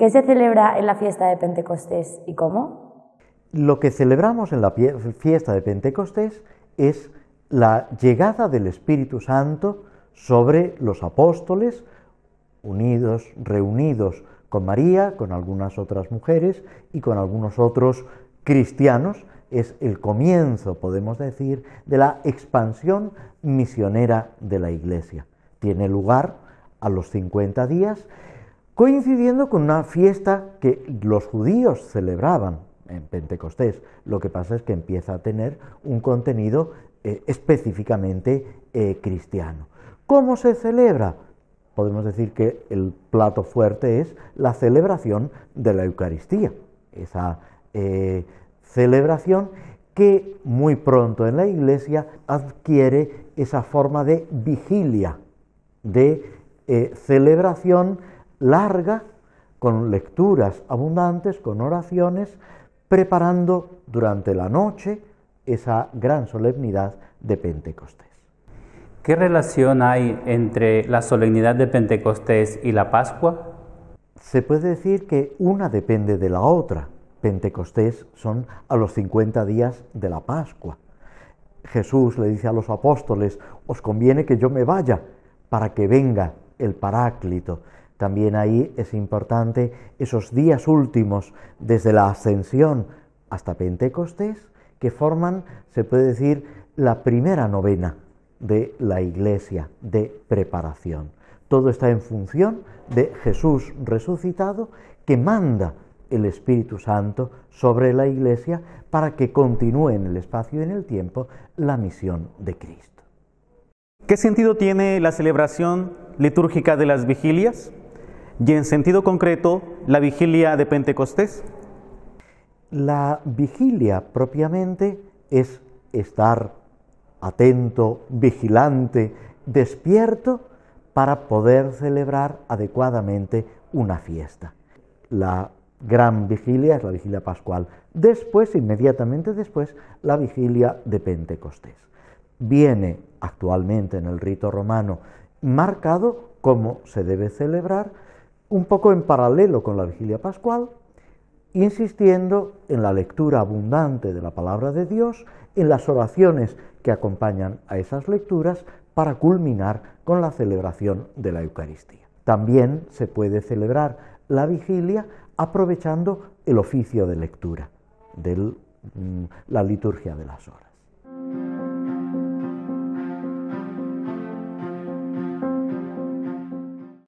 ¿Qué se celebra en la fiesta de Pentecostés y cómo? Lo que celebramos en la fiesta de Pentecostés es la llegada del Espíritu Santo sobre los apóstoles, unidos, reunidos con María, con algunas otras mujeres y con algunos otros cristianos. Es el comienzo, podemos decir, de la expansión misionera de la Iglesia. Tiene lugar a los 50 días, coincidiendo con una fiesta que los judíos celebraban en Pentecostés. Lo que pasa es que empieza a tener un contenido eh, específicamente eh, cristiano. ¿Cómo se celebra? Podemos decir que el plato fuerte es la celebración de la Eucaristía, esa eh, celebración que muy pronto en la Iglesia adquiere esa forma de vigilia, de celebración larga, con lecturas abundantes, con oraciones, preparando durante la noche esa gran solemnidad de Pentecostés. ¿Qué relación hay entre la solemnidad de Pentecostés y la Pascua? Se puede decir que una depende de la otra. Pentecostés son a los 50 días de la Pascua. Jesús le dice a los apóstoles, os conviene que yo me vaya para que venga el Paráclito. También ahí es importante esos días últimos, desde la ascensión hasta Pentecostés, que forman, se puede decir, la primera novena de la iglesia de preparación. Todo está en función de Jesús resucitado que manda el Espíritu Santo sobre la iglesia para que continúe en el espacio y en el tiempo la misión de Cristo. ¿Qué sentido tiene la celebración litúrgica de las vigilias? Y en sentido concreto, la vigilia de Pentecostés. La vigilia propiamente es estar atento, vigilante, despierto para poder celebrar adecuadamente una fiesta. La gran vigilia es la vigilia pascual. Después, inmediatamente después, la vigilia de Pentecostés. Viene actualmente en el rito romano marcado cómo se debe celebrar, un poco en paralelo con la vigilia pascual, insistiendo en la lectura abundante de la palabra de Dios, en las oraciones que acompañan a esas lecturas para culminar con la celebración de la Eucaristía. También se puede celebrar la vigilia aprovechando el oficio de lectura de mm, la liturgia de las horas.